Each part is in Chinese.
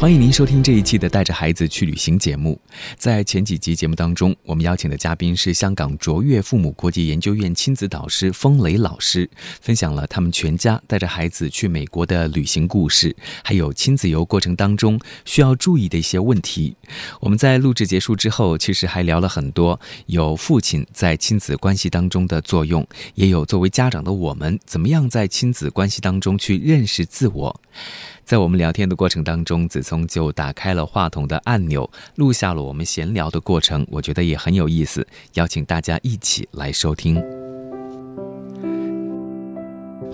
欢迎您收听这一期的《带着孩子去旅行》节目。在前几集节目当中，我们邀请的嘉宾是香港卓越父母国际研究院亲子导师风雷老师，分享了他们全家带着孩子去美国的旅行故事，还有亲子游过程当中需要注意的一些问题。我们在录制结束之后，其实还聊了很多，有父亲在亲子关系当中的作用，也有作为家长的我们怎么样在亲子关系当中去认识自我。在我们聊天的过程当中，子聪就打开了话筒的按钮，录下了我们闲聊的过程，我觉得也很有意思，邀请大家一起来收听。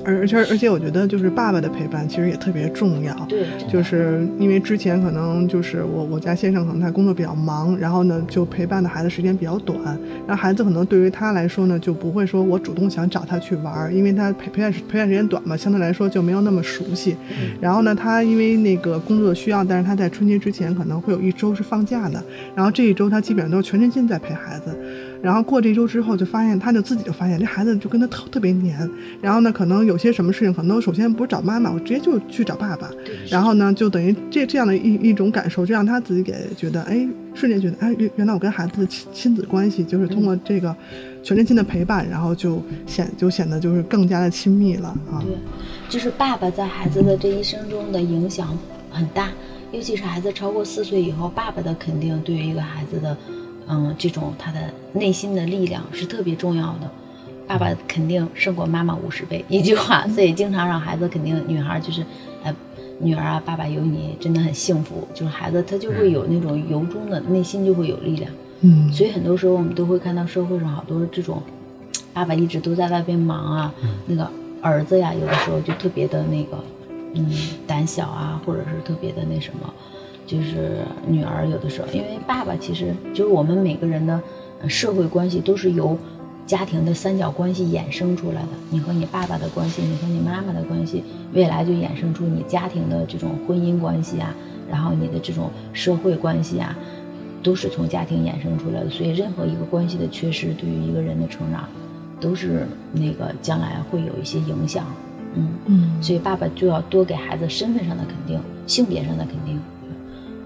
而而且而且，我觉得就是爸爸的陪伴其实也特别重要。对，就是因为之前可能就是我我家先生可能他工作比较忙，然后呢就陪伴的孩子时间比较短，然后孩子可能对于他来说呢就不会说我主动想找他去玩，因为他陪陪伴陪伴时间短嘛，相对来说就没有那么熟悉。然后呢，他因为那个工作的需要，但是他在春节之前可能会有一周是放假的，然后这一周他基本上都是全身心在陪孩子。然后过这一周之后，就发现他就自己就发现这孩子就跟他特特别黏。然后呢，可能有些什么事情，可能首先不是找妈妈，我直接就去找爸爸。然后呢，就等于这这样的一一种感受，就让他自己给觉得，哎，瞬间觉得，哎，原原来我跟孩子的亲亲子关系，就是通过这个全身心的陪伴，然后就显就显得就是更加的亲密了啊。对，就是爸爸在孩子的这一生中的影响很大，尤其是孩子超过四岁以后，爸爸的肯定对于一个孩子的。嗯，这种他的内心的力量是特别重要的，爸爸肯定胜过妈妈五十倍，一句话，所以经常让孩子肯定女孩就是，呃，女儿啊，爸爸有你真的很幸福，就是孩子他就会有那种由衷的内心就会有力量，嗯，所以很多时候我们都会看到社会上好多这种，爸爸一直都在外边忙啊，那个儿子呀，有的时候就特别的那个，嗯，胆小啊，或者是特别的那什么。就是女儿有的时候，因为爸爸其实就是我们每个人的社会关系都是由家庭的三角关系衍生出来的。你和你爸爸的关系，你和你妈妈的关系，未来就衍生出你家庭的这种婚姻关系啊，然后你的这种社会关系啊，都是从家庭衍生出来的。所以任何一个关系的缺失，对于一个人的成长，都是那个将来会有一些影响。嗯嗯，所以爸爸就要多给孩子身份上的肯定，性别上的肯定。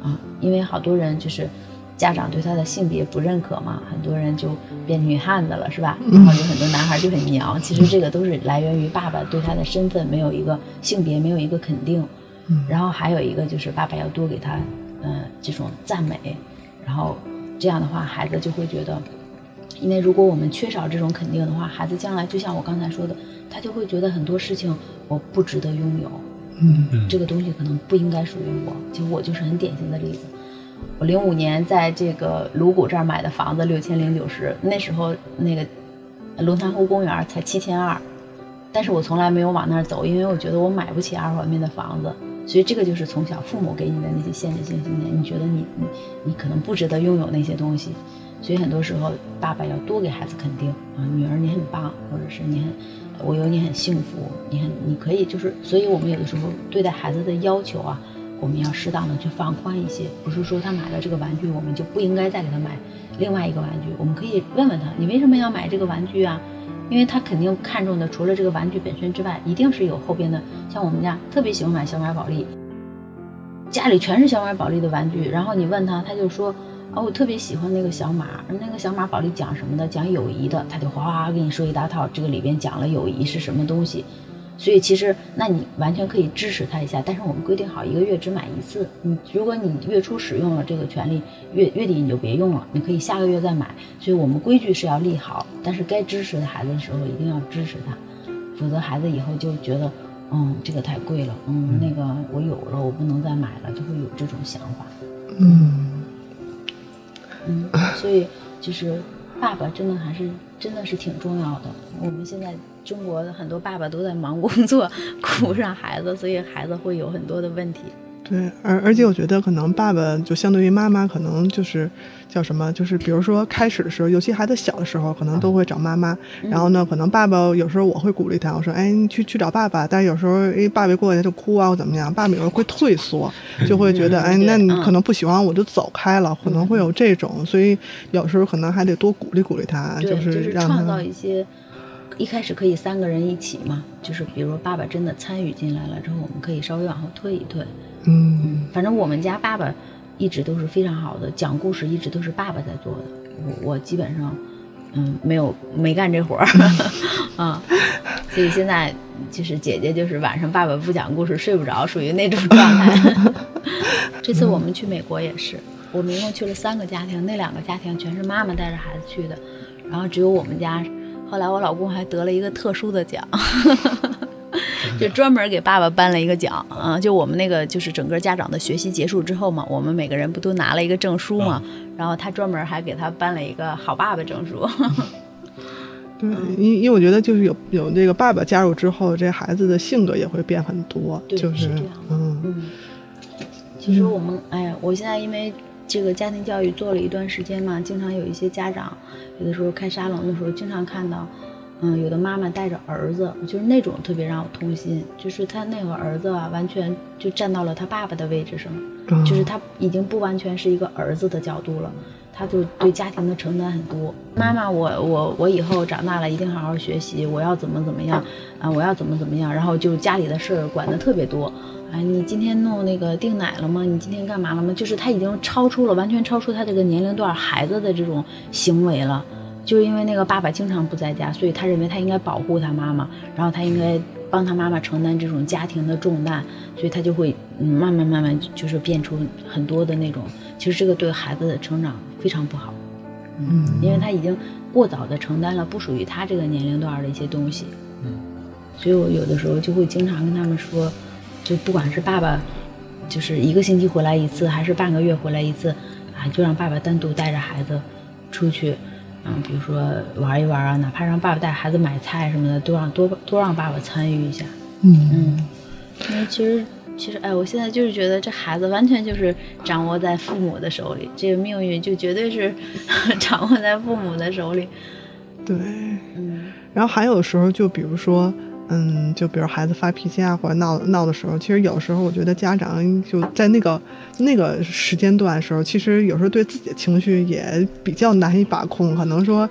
啊，因为好多人就是家长对他的性别不认可嘛，很多人就变女汉子了，是吧？然后有很多男孩就很娘。其实这个都是来源于爸爸对他的身份没有一个性别，没有一个肯定。然后还有一个就是爸爸要多给他，嗯，这种赞美。然后这样的话，孩子就会觉得，因为如果我们缺少这种肯定的话，孩子将来就像我刚才说的，他就会觉得很多事情我不值得拥有。嗯，这个东西可能不应该属于我。其实我就是很典型的例子。我零五年在这个鲁谷这儿买的房子六千零九十，那时候那个龙潭湖公园才七千二，但是我从来没有往那儿走，因为我觉得我买不起二环面的房子。所以这个就是从小父母给你的那些限制性信念，你觉得你你你可能不值得拥有那些东西。所以很多时候爸爸要多给孩子肯定啊，女儿你很棒，或者是你很。我有你很幸福，你很你可以就是，所以我们有的时候对待孩子的要求啊，我们要适当的去放宽一些，不是说他买了这个玩具，我们就不应该再给他买另外一个玩具。我们可以问问他，你为什么要买这个玩具啊？因为他肯定看中的除了这个玩具本身之外，一定是有后边的。像我们家特别喜欢买小马宝莉，家里全是小马宝莉的玩具，然后你问他，他就说。哦，我特别喜欢那个小马，那个小马宝莉讲什么的？讲友谊的，他就哗哗给你说一大套。这个里边讲了友谊是什么东西，所以其实那你完全可以支持他一下。但是我们规定好一个月只买一次，你如果你月初使用了这个权利，月月底你就别用了，你可以下个月再买。所以我们规矩是要立好，但是该支持的孩子的时候一定要支持他，否则孩子以后就觉得，嗯，这个太贵了，嗯，那个我有了我不能再买了，就会有这种想法，嗯。所以就是爸爸真的还是真的是挺重要的。我们现在中国的很多爸爸都在忙工作，顾不上孩子，所以孩子会有很多的问题。对，而而且我觉得可能爸爸就相对于妈妈，可能就是叫什么，就是比如说开始的时候，尤其孩子小的时候，可能都会找妈妈。然后呢，可能爸爸有时候我会鼓励他，我说：“哎，你去去找爸爸。”但是有时候，哎，爸爸过来就哭啊，或怎么样，爸爸有时候会退缩，就会觉得：“哎，那你可能不喜欢我就走开了。”可能会有这种，所以有时候可能还得多鼓励鼓励他，就是让他创造一些。一开始可以三个人一起嘛，就是比如爸爸真的参与进来了之后，我们可以稍微往后退一退。嗯，反正我们家爸爸一直都是非常好的，讲故事一直都是爸爸在做的，我我基本上嗯没有没干这活儿啊，所以现在就是姐姐就是晚上爸爸不讲故事睡不着，属于那种状态。这次我们去美国也是，我们一共去了三个家庭，那两个家庭全是妈妈带着孩子去的，然后只有我们家。后来我老公还得了一个特殊的奖。就专门给爸爸颁了一个奖啊！就我们那个，就是整个家长的学习结束之后嘛，我们每个人不都拿了一个证书嘛？然后他专门还给他颁了一个好爸爸证书。对，因因为我觉得就是有有这个爸爸加入之后，这孩子的性格也会变很多。就是这样。嗯嗯。其实我们，哎呀，我现在因为这个家庭教育做了一段时间嘛，经常有一些家长，有的时候开沙龙的时候，经常看到。嗯，有的妈妈带着儿子，就是那种特别让我痛心，就是他那个儿子啊，完全就站到了他爸爸的位置上，就是他已经不完全是一个儿子的角度了，他就对家庭的承担很多。妈妈，我我我以后长大了一定好好学习，我要怎么怎么样啊？我要怎么怎么样？然后就家里的事儿管的特别多哎！你今天弄那个订奶了吗？你今天干嘛了吗？就是他已经超出了完全超出他这个年龄段孩子的这种行为了。就是因为那个爸爸经常不在家，所以他认为他应该保护他妈妈，然后他应该帮他妈妈承担这种家庭的重担，所以他就会嗯慢慢慢慢就是变出很多的那种，其实这个对孩子的成长非常不好，嗯，因为他已经过早的承担了不属于他这个年龄段的一些东西，嗯，所以我有的时候就会经常跟他们说，就不管是爸爸，就是一个星期回来一次，还是半个月回来一次，啊，就让爸爸单独带着孩子出去。嗯，比如说玩一玩啊，哪怕让爸爸带孩子买菜什么的，都让多多让爸爸参与一下。嗯嗯，因为其实其实，哎，我现在就是觉得这孩子完全就是掌握在父母的手里，这个命运就绝对是 掌握在父母的手里。对，嗯，然后还有时候，就比如说。嗯，就比如孩子发脾气啊，或者闹闹的时候，其实有时候我觉得家长就在那个那个时间段的时候，其实有时候对自己的情绪也比较难以把控。可能说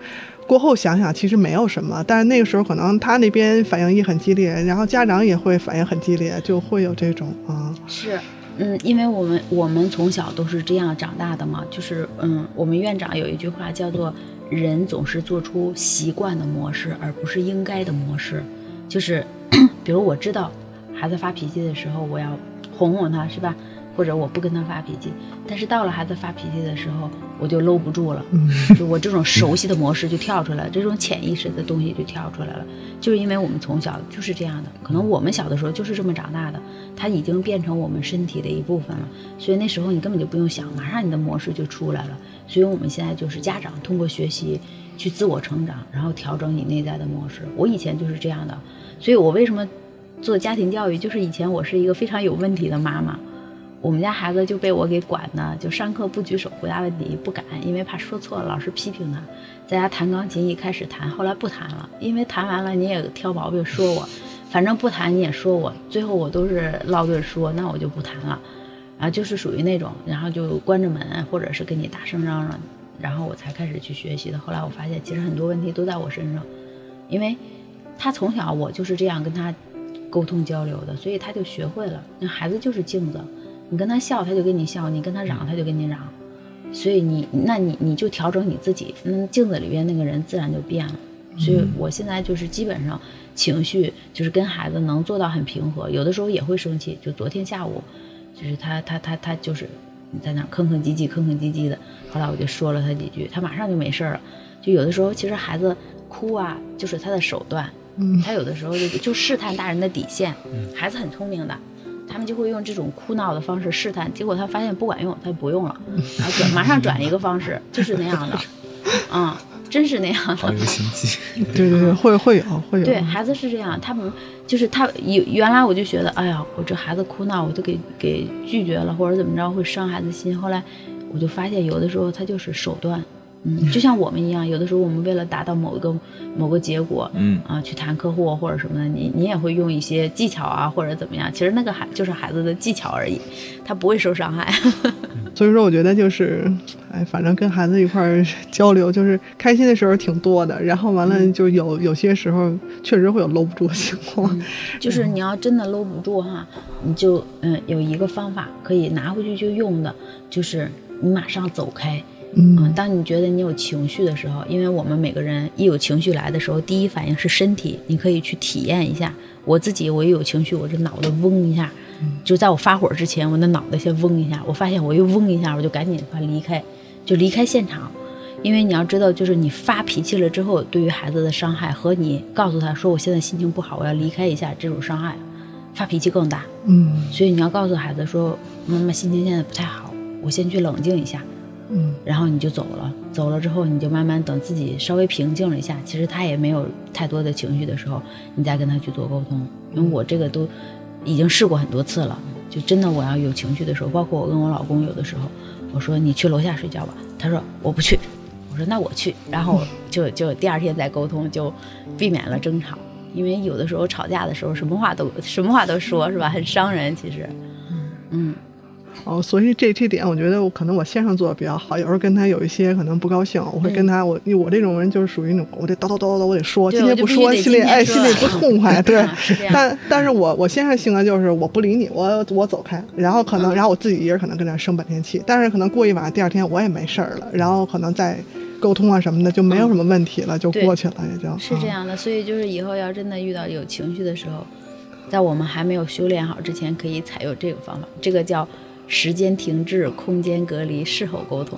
过后想想，其实没有什么，但是那个时候可能他那边反应也很激烈，然后家长也会反应很激烈，就会有这种啊。是，嗯，因为我们我们从小都是这样长大的嘛，就是嗯，我们院长有一句话叫做“人总是做出习惯的模式，而不是应该的模式”。就是，比如我知道孩子发脾气的时候，我要哄哄他，是吧？或者我不跟他发脾气。但是到了孩子发脾气的时候，我就搂不住了，就我这种熟悉的模式就跳出来了，这种潜意识的东西就跳出来了。就是因为我们从小就是这样的，可能我们小的时候就是这么长大的，它已经变成我们身体的一部分了。所以那时候你根本就不用想，马上你的模式就出来了。所以我们现在就是家长通过学习去自我成长，然后调整你内在的模式。我以前就是这样的。所以我为什么做家庭教育？就是以前我是一个非常有问题的妈妈，我们家孩子就被我给管的，就上课不举手回答问题，不敢，因为怕说错了，老师批评他。在家弹钢琴，一开始弹，后来不弹了，因为弹完了你也挑毛病说我，反正不弹你也说我，最后我都是唠顿说，那我就不弹了，啊，就是属于那种，然后就关着门，或者是跟你大声嚷嚷，然后我才开始去学习的。后来我发现，其实很多问题都在我身上，因为。他从小我就是这样跟他沟通交流的，所以他就学会了。那孩子就是镜子，你跟他笑，他就跟你笑；你跟他嚷，他就跟你嚷。所以你，那你你就调整你自己，那镜子里边那个人自然就变了。所以我现在就是基本上情绪就是跟孩子能做到很平和，有的时候也会生气。就昨天下午，就是他他他他就是在那吭吭唧唧吭吭唧唧的，后来我就说了他几句，他马上就没事了。就有的时候其实孩子哭啊，就是他的手段。他有的时候就就试探大人的底线，孩子很聪明的，他们就会用这种哭闹的方式试探，结果他发现不管用，他就不用了，然后转马上转一个方式，就是那样的，嗯，真是那样的。好有心机。对对对，会会有会有。对孩子是这样，他们就是他原原来我就觉得，哎呀，我这孩子哭闹，我都给给拒绝了，或者怎么着会伤孩子心。后来我就发现，有的时候他就是手段，嗯，就像我们一样，有的时候我们为了达到某一个某个结果，嗯啊，去谈客户或者什么的，你你也会用一些技巧啊，或者怎么样。其实那个孩就是孩子的技巧而已，他不会受伤害。所以说，我觉得就是，哎，反正跟孩子一块儿 交流，就是开心的时候挺多的，然后完了就有有些时候确实会有搂不住的情况。就是你要真的搂不住哈，你就嗯有一个方法可以拿回去就用的，就是你马上走开。嗯，当你觉得你有情绪的时候，因为我们每个人一有情绪来的时候，第一反应是身体，你可以去体验一下。我自己我一有情绪，我这脑袋嗡一下，就在我发火之前，我那脑袋先嗡一下，我发现我又嗡一下，我就赶紧快离开，就离开现场。因为你要知道，就是你发脾气了之后，对于孩子的伤害和你告诉他说我现在心情不好，我要离开一下。这种伤害，发脾气更大。嗯所以你要告诉孩子说，妈妈心情现在不太好，我先去冷静一下，嗯然后你就走了。走了之后，你就慢慢等自己稍微平静了一下，其实他也没有太多的情绪的时候，你再跟他去做沟通。因为我这个都已经试过很多次了，就真的我要有情绪的时候，包括我跟我老公有的时候，我说你去楼下睡觉吧，他说我不去，我说那我去，然后就 就第二天再沟通，就避免了争吵。因为有的时候吵架的时候，什么话都什么话都说，是吧？很伤人，其实。嗯，哦，所以这这点我觉得我可能我先生做的比较好，有时候跟他有一些可能不高兴，我会跟他我我这种人就是属于那种我得叨叨叨叨叨我得说，今天不说心里哎心里不痛快，对但但是我我先生性格就是我不理你，我我走开，然后可能嗯然后我自己一人可能跟那生半天气，但是可能过一晚上第二天我也没事儿了，然后可能再沟通啊什么的就没有什么问题了，就过去了也就。啊是这样的，所以就是以后要真的遇到有情绪的时候，在我们还没有修炼好之前，可以采用这个方法，这个叫时间停滞、空间隔离、事后沟通。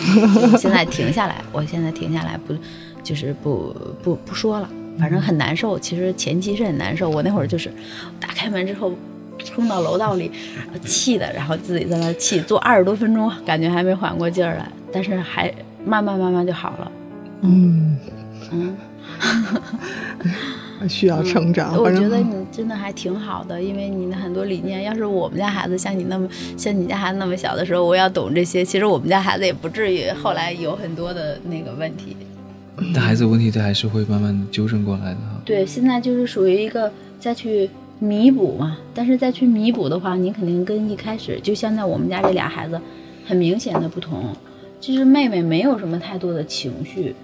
现在停下来，我现在停下来不，就是不不不说了，反正很难受。其实前期是很难受，我那会儿就是打开门之后。冲到楼道里，气的，然后自己在那儿气，坐二十多分钟，感觉还没缓过劲儿来，但是还慢慢慢慢就好了。嗯，嗯，需要成长。我觉得你真的还挺好的，因为你的很多理念，要是我们家孩子像你那么像你家孩子那么小的时候，我要懂这些，其实我们家孩子也不至于后来有很多的那个问题。但孩子问题他还是会慢慢的纠正过来的哈。对，现在就是属于一个再去弥补嘛，但是再去弥补的话，你肯定跟一开始，就现在我们家这俩孩子，很明显的不同，就是妹妹没有什么太多的情绪。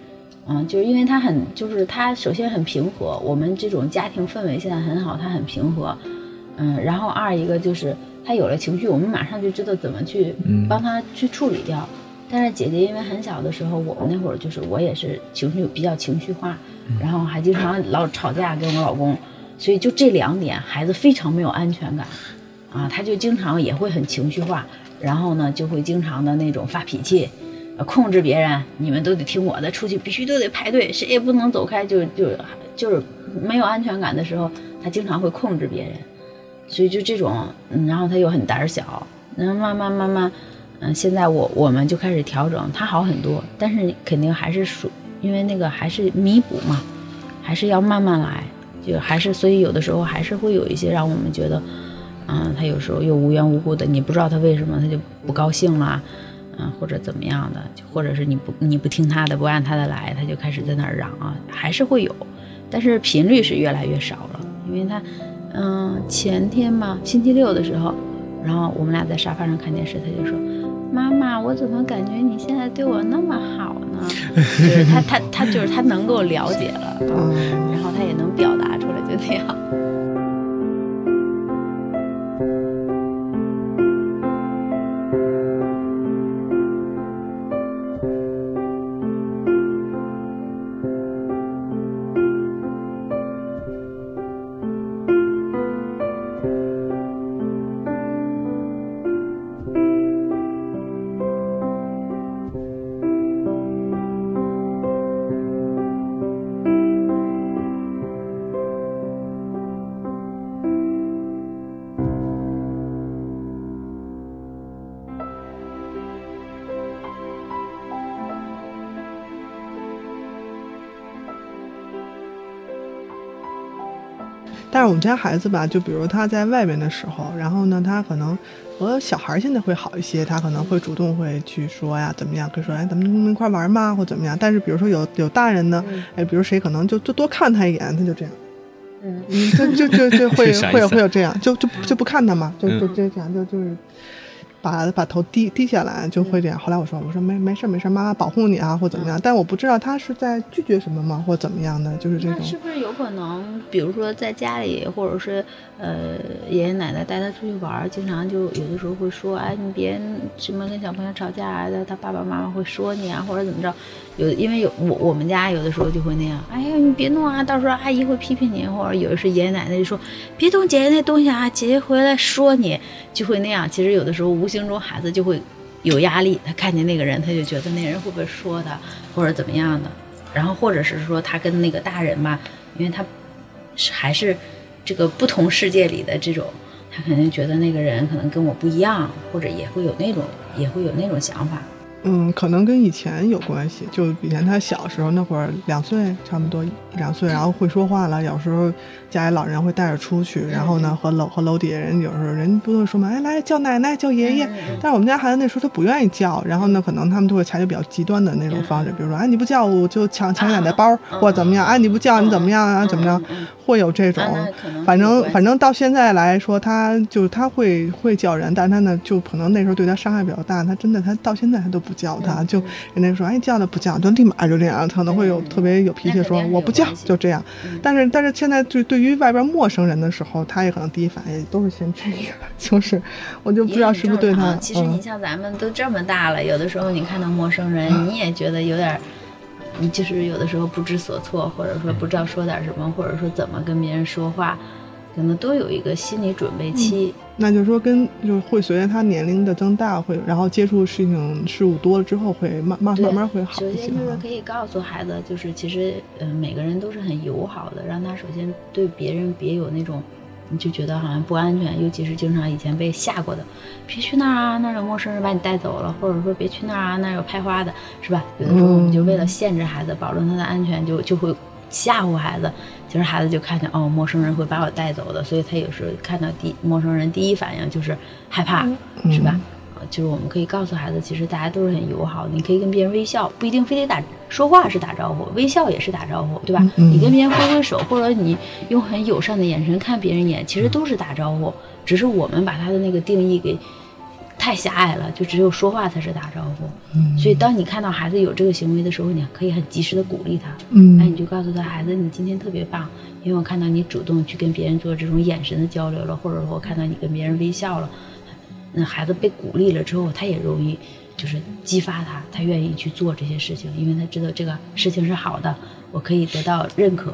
嗯，就是因为他很，就是他首先很平和，我们这种家庭氛围现在很好，他很平和，嗯，然后二一个就是他有了情绪，我们马上就知道怎么去嗯帮他去处理掉。但是姐姐因为很小的时候，我们那会儿就是我也是情绪比较情绪化，然后还经常老吵架跟我老公，所以就这两点，孩子非常没有安全感，啊，他就经常也会很情绪化，然后呢就会经常的那种发脾气，呃控制别人，你们都得听我的，出去必须都得排队，谁也不能走开，就就就是没有安全感的时候，他经常会控制别人，所以就这种，然后他又很胆小，然后慢慢慢慢，嗯，现在我我们就开始调整，他好很多，但是肯定还是属，因为那个还是弥补嘛，还是要慢慢来，就还是所以有的时候还是会有一些让我们觉得，嗯，他有时候又无缘无故的，你不知道他为什么他就不高兴啦，嗯，或者怎么样的，就或者是你不你不听他的，不按他的来，他就开始在那儿嚷啊，还是会有，但是频率是越来越少了，因为他，嗯，前天嘛，星期六的时候，然后我们俩在沙发上看电视，他就说。妈妈，我怎么感觉你现在对我那么好呢？就是他，他，他就是他能够了解了，嗯，然后他也能表达出来，就那样。我们家孩子吧，就比如他在外面的时候，然后呢，他可能和小孩现在会好一些，他可能会主动会去说呀，怎么样，可以说哎，咱们一块玩嘛，或怎么样。但是比如说有有大人呢，哎，比如谁可能就就多看他一眼，他就这样，嗯，就就就就会会是啥意思会有这样，就就就不看他嘛，就就就这样，就就是。把把头低低下来就会这样。后来我说我说没没事没事，妈妈保护你啊，或怎么样。但我不知道他是在拒绝什么吗，或怎么样的，就是这种。那是不是有可能，比如说在家里，或者是呃爷爷奶奶带他出去玩，经常就有的时候会说，哎，你别什么跟小朋友吵架啊，他爸爸妈妈会说你啊，或者怎么着。有因为有我我们家有的时候就会那样，哎呀你别弄啊，到时候阿姨会批评你，或者有的是爷爷奶奶就说别动姐姐那东西啊，姐姐回来说你，就会那样。其实有的时候无形中孩子就会有压力，他看见那个人，他就觉得那人会不会说他，或者怎么样的。然后或者是说他跟那个大人吧，因为他还是这个不同世界里的这种，他肯定觉得那个人可能跟我不一样，或者也会有那种也会有那种想法。嗯，可能跟以前有关系。就以前他小时候那会儿，两岁差不多一两岁，然后会说话了。有时候家里老人会带着出去，然后呢和楼和楼底下人有时候人不都说嘛，哎来叫奶奶叫爷爷。但是我们家孩子那时候他不愿意叫，然后呢可能他们就会采取比较极端的那种方式，比如说哎你不叫我就抢抢奶奶包，或者怎么样，哎你不叫你怎么样啊怎么着，会有这种。反正反正到现在来说，他就他会会叫人，但他呢就可能那时候对他伤害比较大，他真的他到现在他都不。不叫他，就人家说，哎，叫了不叫，就立马就这样，可能会有特别有脾气，说我不叫，就这样。但是，但是现在就对于外边陌生人的时候，他也可能第一反应都是先这样，就是 我就不知道是不是对他。其实你像咱们都这么大了，有的时候你看到陌生人，你也觉得有点，你就是有的时候不知所措，或者说不知道说点什么，或者说怎么跟别人说话。可能都有一个心理准备期，那就是说，跟就是会随着他年龄的增大，会然后接触事情事物多了之后，会慢慢慢慢会好。首先就是可以告诉孩子，就是其实嗯，每个人都是很友好的，让他首先对别人别有那种，你就觉得好像不安全，尤其是经常以前被吓过的，别去那儿啊，那儿有陌生人把你带走了，或者说别去那儿啊，那儿有拍花的，是吧？有的时候我们就为了限制孩子，保证他的安全，就就会吓唬孩子。其实孩子就看见哦，陌生人会把我带走的，所以他有时候看到第陌生人第一反应就是害怕，是吧？就是我们可以告诉孩子，其实大家都是很友好的，你可以跟别人微笑，不一定非得打说话是打招呼，微笑也是打招呼，对吧？你跟别人挥挥手，或者你用很友善的眼神看别人一眼，其实都是打招呼，只是我们把他的那个定义给。太狭隘了，就只有说话才是打招呼。嗯，所以当你看到孩子有这个行为的时候，你可以很及时的鼓励他。嗯，哎，你就告诉他，孩子，你今天特别棒，因为我看到你主动去跟别人做这种眼神的交流了，或者说我看到你跟别人微笑了。那孩子被鼓励了之后，他也容易就是激发他，他愿意去做这些事情，因为他知道这个事情是好的，我可以得到认可，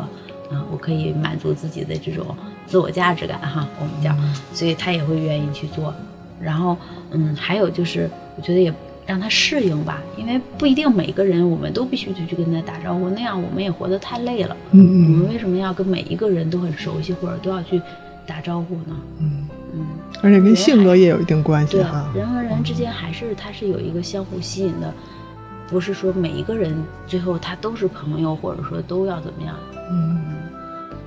啊，我可以满足自己的这种自我价值感哈，我们讲，所以他也会愿意去做。然后，嗯，还有就是，我觉得也让他适应吧，因为不一定每个人我们都必须得去跟他打招呼，那样我们也活得太累了。嗯嗯。我们为什么要跟每一个人都很熟悉，或者都要去打招呼呢？嗯嗯。而且跟性格也有一定关系哈。人和人之间还是他是有一个相互吸引的，不是说每一个人最后他都是朋友，或者说都要怎么样。嗯。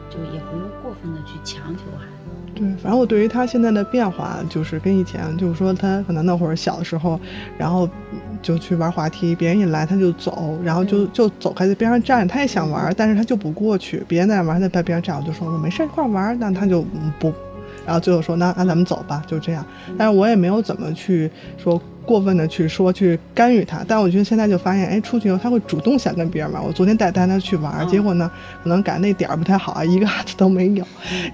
就也不用过分的去强求孩子。对，反正我对于他现在的变化，就是跟以前，就是说他可能那会儿小的时候，然后就去玩滑梯，别人一来他就走，然后就就走开在边上站着，他也想玩，但是他就不过去，别人在玩，他在边上站，我就说说没事一块玩，那他就不，然后最后说那那咱们走吧，就这样，但是我也没有怎么去说。过分的去说去干预他，但我觉得现在就发现，哎，出去以后他会主动想跟别人玩。我昨天带带他去玩，结果呢，可能赶那点儿不太好啊，一个孩子都没有。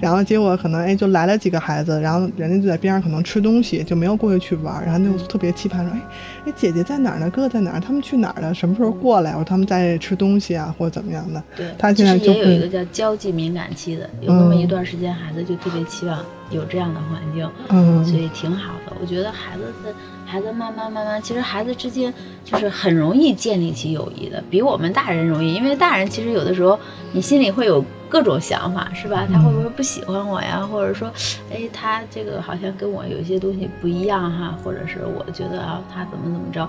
然后结果可能哎，就来了几个孩子，然后人家就在边上可能吃东西，就没有过去去玩。然后那就特别期盼说，哎哎，姐姐在哪儿呢？哥哥在哪儿？他们去哪儿了？什么时候过来？我说他们在吃东西啊，或者怎么样的。对，他现在就也有一个叫交际敏感期的，有那么一段时间，孩子就特别期望有这样的环境，嗯，所以挺好的。我觉得孩子的。孩子慢慢慢慢，其实孩子之间就是很容易建立起友谊的，比我们大人容易。因为大人其实有的时候你心里会有各种想法，是吧？他会不会不喜欢我呀？或者说，哎，他这个好像跟我有一些东西不一样哈，或者是我觉得啊，他怎么怎么着？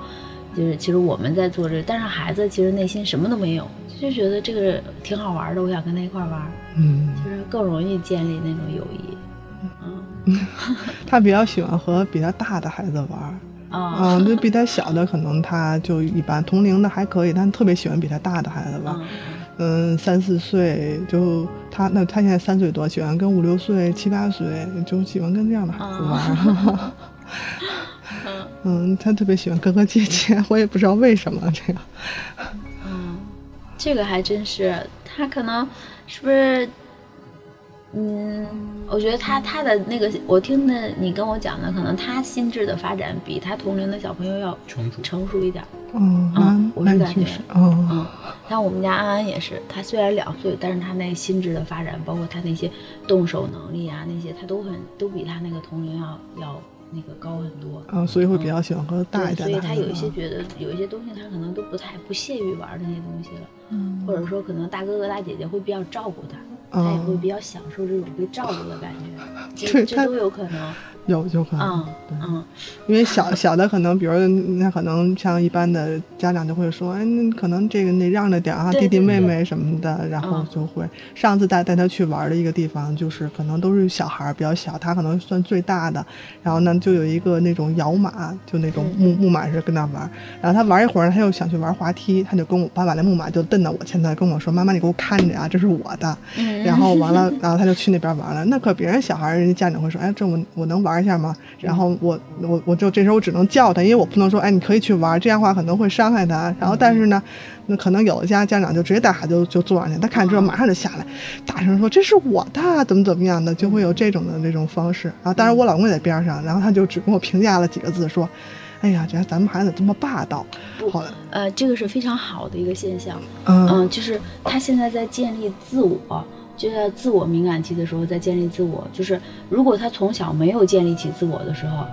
就是其实我们在做这，但是孩子其实内心什么都没有，就觉得这个挺好玩的，我想跟他一块玩，嗯，就是更容易建立那种友谊。他比较喜欢和比他大的孩子玩。啊，嗯，就比他小的可能他就一般，同龄的还可以，但特别喜欢比他大的孩子玩。嗯嗯，三四岁就他那他现在三岁多，喜欢跟五六岁、七八岁就喜欢跟这样的孩子玩。嗯，他特别喜欢哥哥姐姐，我也不知道为什么这样。嗯，这个还真是，他可能是不是？嗯，我觉得他他的那个，我听的你跟我讲的，可能他心智的发展比他同龄的小朋友要成熟成熟一点。嗯，嗯我感觉那确实，嗯嗯，像我们家安安也是，他虽然两岁，但是他那心智的发展，包括他那些动手能力啊，那些他都很都比他那个同龄要要那个高很多。嗯，所以会比较喜欢和大一对，所以点的孩子他有一些。觉得有一些东西他可能都不太不屑于玩那些东西了，嗯或者说可能大哥哥大姐姐会比较照顾他，他也会比较享受这种被照顾的感觉，这这都有可能。有就可能，嗯对嗯因为小 小的可能，比如那可能像一般的家长就会说，哎，那可能这个得让着点儿啊，弟弟妹妹什么的，然后嗯就会。上次带带他去玩的一个地方，就是可能都是小孩儿比较小，他可能算最大的，然后呢就有一个那种摇马，就那种木木马是跟那玩儿，然后他玩一会儿，他又想去玩滑梯，他就跟我爸把那木马就蹬到我前头，跟我说，妈妈你给我看着啊，这是我的。嗯，然后完了，然后他就去那边玩了。那可别人小孩，人家家长会说，哎，这我我能玩一下吗？然后我我我就这时候我只能叫他，因为我不能说，哎，你可以去玩，这样的话可能会伤害他。然后但是呢，那可能有的家家长就直接带孩子就就坐上去，他看之后马上就下来，大声说这是我的，怎么怎么样的，就会有这种的这种方式。然后当然我老公也在边上，然后他就只跟我评价了几个字，说，哎呀，这咱们孩子这么霸道。好的，呃，这个是非常好的一个现象。嗯嗯，就是他现在在建立自我，就在自我敏感期的时候在建立自我。就是如果他从小没有建立起自我的时候，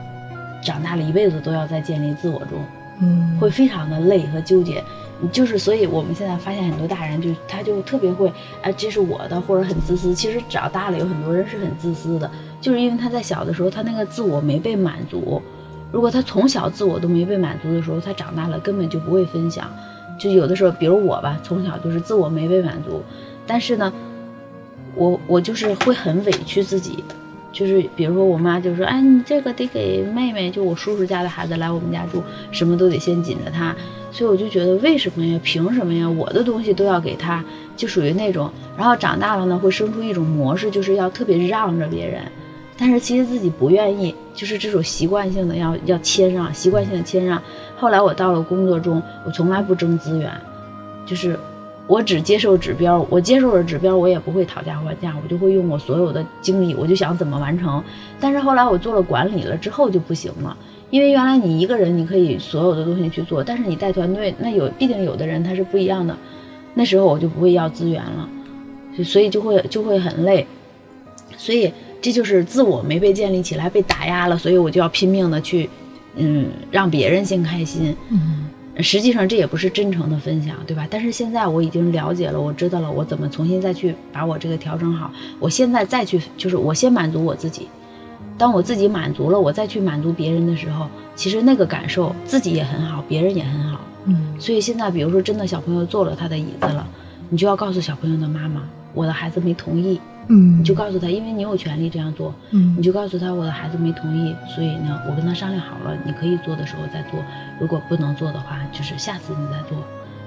长大了一辈子都要在建立自我中，嗯，会非常的累和纠结。就是，所以我们现在发现很多大人就他就特别会，哎，这是我的，或者很自私。其实长大了有很多人是很自私的，就是因为他在小的时候他那个自我没被满足。如果他从小自我都没被满足的时候，他长大了根本就不会分享。就有的时候，比如我吧，从小就是自我没被满足，但是呢，我我就是会很委屈自己，就是比如说我妈就说，哎，你这个得给妹妹，就我叔叔家的孩子来我们家住，什么都得先紧着她，所以我就觉得为什么呀？凭什么呀？我的东西都要给她，就属于那种，然后长大了呢，会生出一种模式，就是要特别让着别人。但是其实自己不愿意，就是这种习惯性的要要谦让，习惯性的谦让。后来我到了工作中，我从来不争资源，就是我只接受指标，我接受了指标，我也不会讨价还价，我就会用我所有的精力，我就想怎么完成。但是后来我做了管理了之后就不行了，因为原来你一个人你可以所有的东西去做，但是你带团队，那有必定有的人他是不一样的，那时候我就不会要资源了，所以就会就会很累，所以这就是自我没被建立起来，被打压了，所以我就要拼命的去，嗯，让别人先开心。嗯实际上这也不是真诚的分享，对吧？但是现在我已经了解了，我知道了我怎么重新再去把我这个调整好。我现在再去，就是我先满足我自己，当我自己满足了，我再去满足别人的时候，其实那个感受自己也很好，别人也很好。嗯所以现在，比如说真的小朋友坐了他的椅子了，你就要告诉小朋友的妈妈，我的孩子没同意，嗯，你就告诉他，因为你有权利这样做，嗯你就告诉他我的孩子没同意，所以呢，我跟他商量好了，你可以做的时候再做，如果不能做的话，就是下次你再做。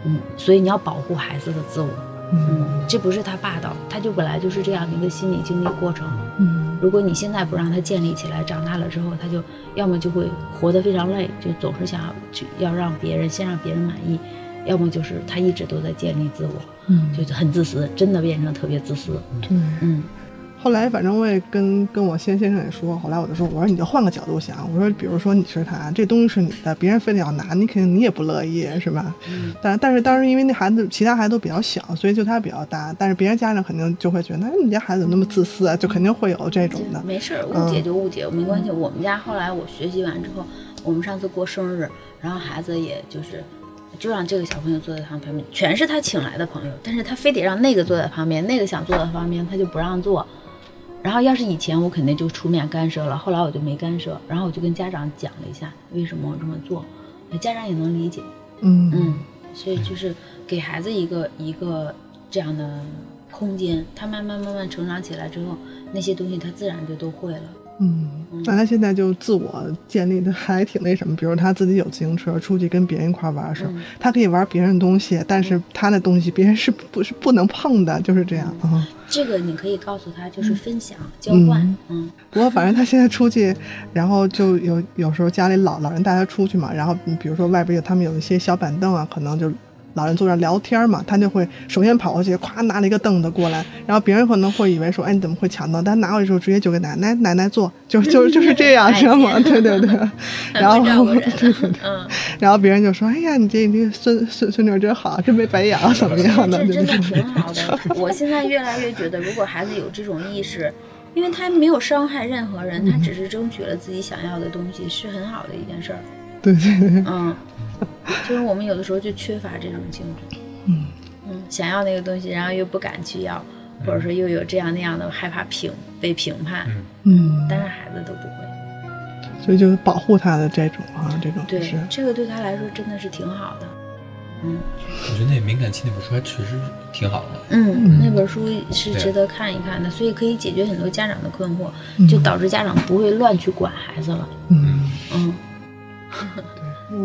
嗯，所以你要保护孩子的自我。嗯，这不是他霸道，他就本来就是这样的一个心理经历过程。嗯如果你现在不让他建立起来，长大了之后，他就要么就会活得非常累，就总是想要去要让别人先让别人满意，要么就是他一直都在建立自我，嗯，就是很自私，真的变成特别自私。对。嗯后来反正我也跟跟我先先生也说，后来我就说，我说你就换个角度想，我说比如说你是他，这东西是你的，别人非得要拿，你肯定你也不乐意，是吧？嗯但但是当时因为那孩子其他孩子都比较小，所以就他比较大，但是别人家长肯定就会觉得，哎，你家孩子怎么那么自私啊？就肯定会有这种的。没事儿，误解就误解，没关系。我们家后来我学习完之后，我们上次过生日，然后孩子也就是。就让这个小朋友坐在他旁边，全是他请来的朋友，但是他非得让那个坐在旁边，那个想坐在旁边，他就不让坐。然后要是以前我肯定就出面干涉了，后来我就没干涉，然后我就跟家长讲了一下为什么我这么做，家长也能理解。嗯嗯，所以就是给孩子一个一个这样的空间，他慢慢慢慢成长起来之后，那些东西他自然就都会了。嗯，那他现在就自我建立的还挺那什么，比如他自己有自行车，出去跟别人一块玩的时候，他可以玩别人的东西，但是他的东西别人是不是不能碰的，就是这样啊。这个你可以告诉他，就是分享、交换，嗯。不过反正他现在出去，然后就有有时候家里老老人带他出去嘛，然后比如说外边有他们有一些小板凳啊，可能就。老人坐那聊天嘛，他就会首先跑过去，咵拿了一个凳子过来，然后别人可能会以为说，哎，你怎么会抢凳？但拿过去之后，直接就给奶奶奶奶坐，就就 就是这样，知道吗？对对对，然后对对对，然后别人就说，哎呀，你这你这孙孙孙女真好，真没白养，怎么样的？这真的挺好的。我现在越来越觉得，如果孩子有这种意识，因为他没有伤害任何人，他只是争取了自己想要的东西，是很好的一件事儿。对对对，嗯。就是我们有的时候就缺乏这种精神，嗯。嗯，想要那个东西，然后又不敢去要，或者说又有这样那样的害怕评被评判，嗯，但是孩子都不会，所以就是保护他的这种啊，这种对这个对他来说真的是挺好的，嗯，我觉得那敏感期那本书还确实挺好的，嗯，那本书是值得看一看的，所以可以解决很多家长的困惑，就导致家长不会乱去管孩子了，嗯。嗯。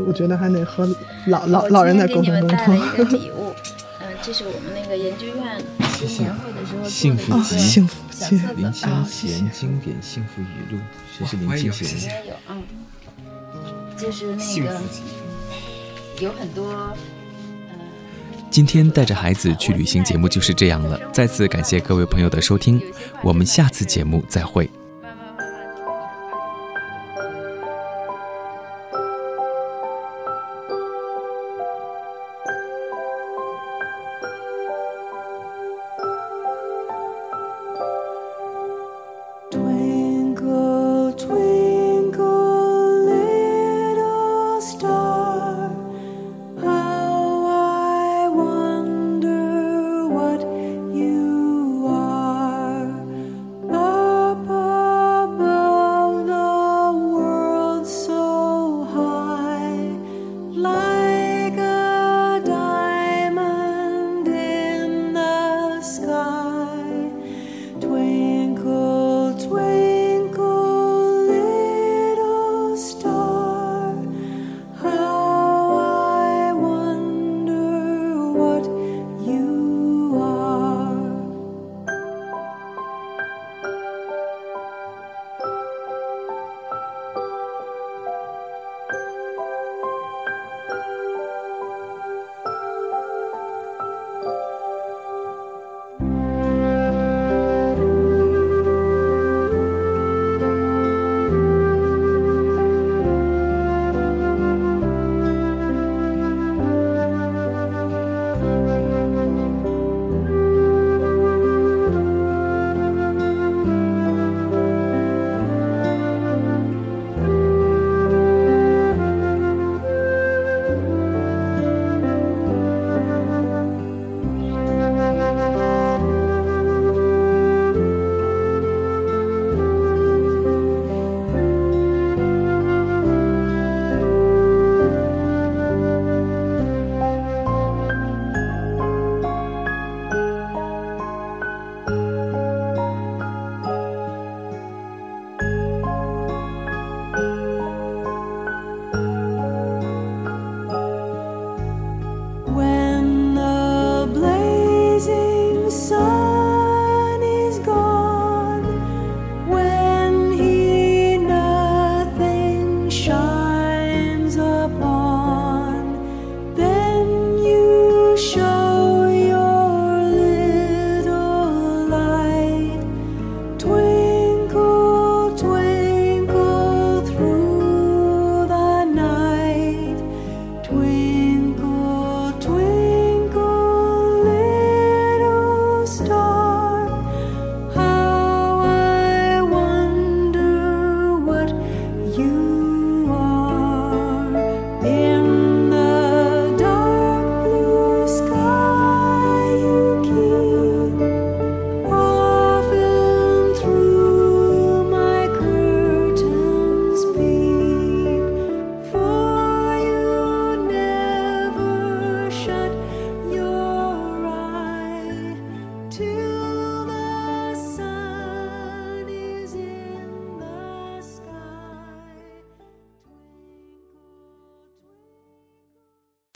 我觉得还得和老老老人在沟通沟通。带了一个礼物，嗯，这是我们那个研究院新年会的时候幸福集，幸福集，林清贤经典幸福语录，谁是林清贤？也有，嗯，就是那个有很多。今天带着孩子去旅行节目就是这样了，再次感谢各位朋友的收听，我们下次节目再会。